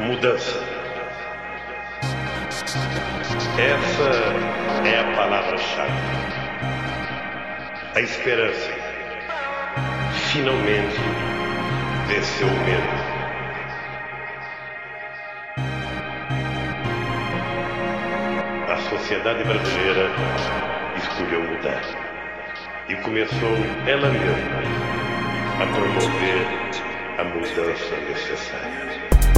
mudança. Essa é a palavra-chave. A esperança finalmente venceu o medo. A sociedade brasileira escolheu mudar e começou ela mesma a promover a mudança necessária.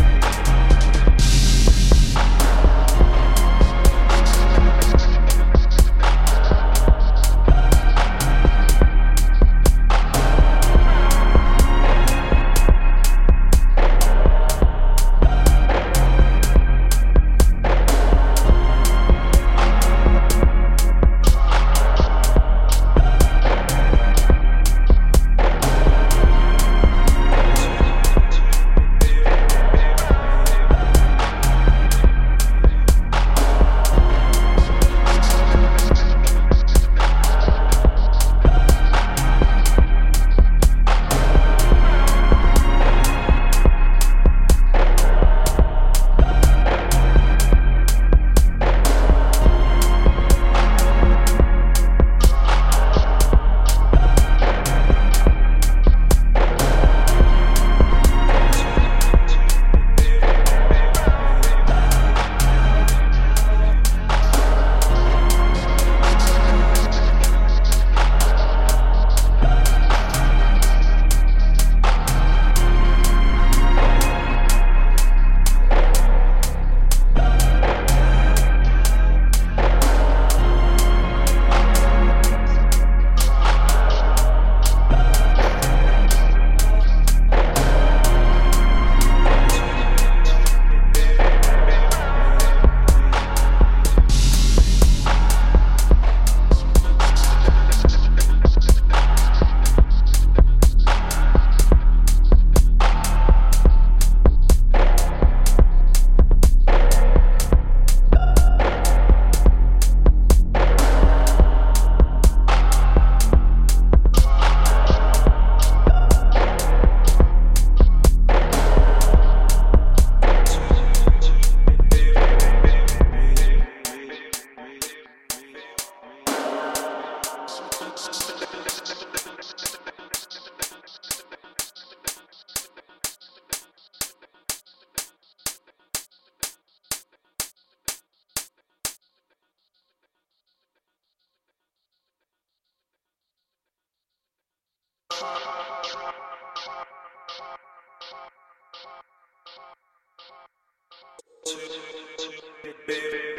Baby.